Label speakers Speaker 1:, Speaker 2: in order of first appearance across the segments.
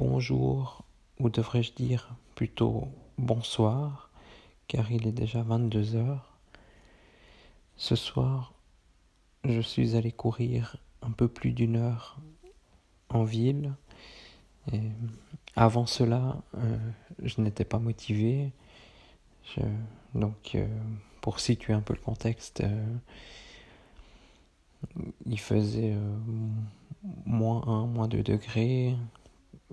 Speaker 1: Bonjour, ou devrais-je dire plutôt bonsoir, car il est déjà 22 heures. Ce soir, je suis allé courir un peu plus d'une heure en ville. Avant cela, euh, je n'étais pas motivé. donc, euh, pour situer un peu le contexte, euh, il faisait moins 1, moins 2 degrés.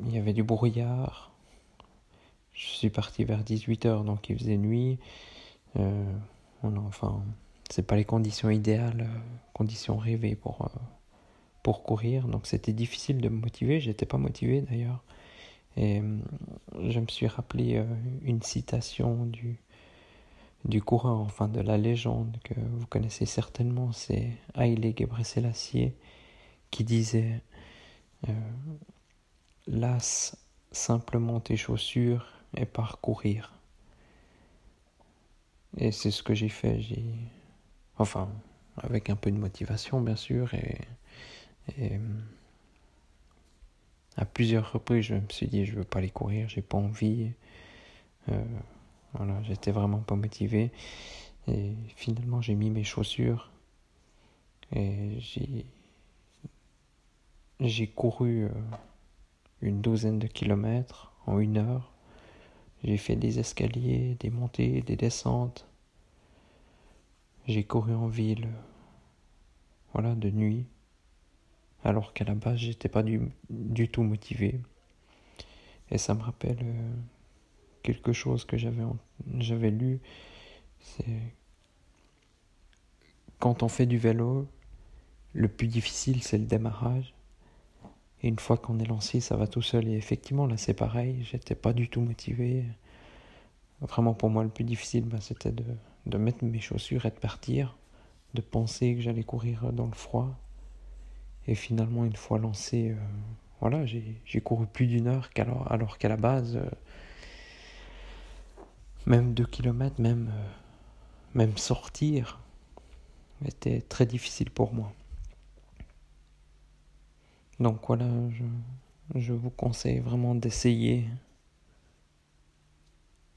Speaker 1: Il y avait du brouillard. Je suis parti vers 18h, donc il faisait nuit. enfin, c'est pas les conditions idéales, conditions rêvées pour pour courir. Donc c'était difficile de me motiver. J'étais pas motivé d'ailleurs. Et euh, je me suis rappelé euh, une citation du, du coureur, enfin de la légende que vous connaissez certainement, c'est Haile Gebrselassie qui disait euh, Lasse simplement tes chaussures et parcourir. Et c'est ce que j'ai fait. Enfin, avec un peu de motivation bien sûr et à plusieurs reprises, je me suis dit, je veux pas aller courir, j'ai pas envie. Euh, voilà, j'étais vraiment pas motivé. Et finalement, j'ai mis mes chaussures et j'ai j'ai couru euh, une douzaine de kilomètres en une heure. J'ai fait des escaliers, des montées, des descentes. J'ai couru en ville, voilà, de nuit alors qu'à la base j'étais pas du, tout motivé. Et ça me rappelle euh, quelque chose que j'avais lu, quand on fait du vélo, le plus difficile c'est le démarrage. Et une fois qu'on est lancé, ça va tout seul. Et effectivement, là c'est pareil, j'étais pas du tout motivé. Vraiment pour moi le plus difficile, bah, c'était de, mettre mes chaussures et de partir, de penser que j'allais courir dans le froid et finalement, une fois lancé, euh, voilà, j'ai couru plus d'une heure, alors, alors qu'à la base, euh, même deux kilomètres, même, euh, même sortir, était très difficile pour moi. Donc voilà, je, je vous conseille vraiment d'essayer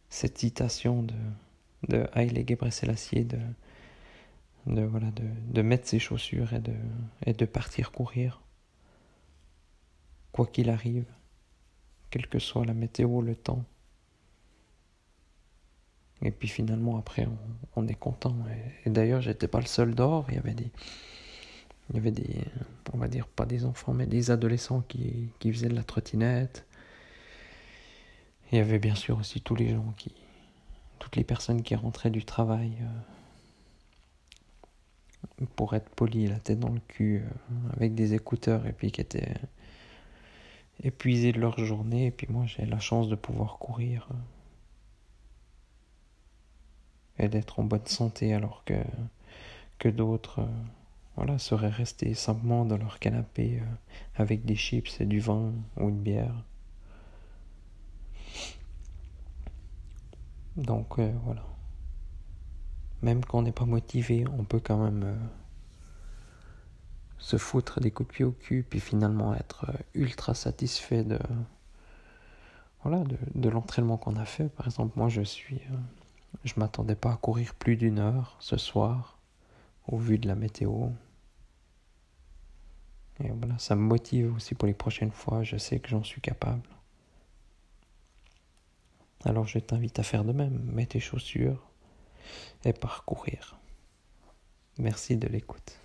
Speaker 1: cette citation de, de Haile Gebrselassie de de, voilà, de, mettre ses chaussures et de, et de partir courir. Quoi qu'il arrive, quelle que soit la météo, le temps. Et puis finalement, après, on, est content. Et, d'ailleurs, j'étais pas le seul dehors. Il y avait des, il y avait des, on va dire pas des enfants, mais des adolescents qui, qui faisaient de la trottinette. Il y avait bien sûr aussi tous les gens qui, toutes les personnes qui rentraient du travail. Euh, pour être poli, la tête dans le cul, euh, avec des écouteurs, et puis qui étaient épuisés de leur journée, et puis moi j'ai la chance de pouvoir courir euh, et d'être en bonne santé alors que, que d'autres voilà, seraient restés simplement dans leur canapé avec des chips et du vin ou une bière. Donc voilà même quand on n'est pas motivé, on peut quand même euh, se foutre des coups de pied au cul, puis finalement être euh, ultra satisfait de, voilà, de, l'entraînement qu'on a fait. Par exemple, moi, je suis, euh, je m'attendais pas à courir plus d'une heure ce soir, au vu de la météo. Et voilà, ça me motive aussi pour les prochaines fois. Je sais que j'en suis capable. Alors je t'invite à faire de même. Mets tes chaussures, et parcourir. Merci de l'écoute.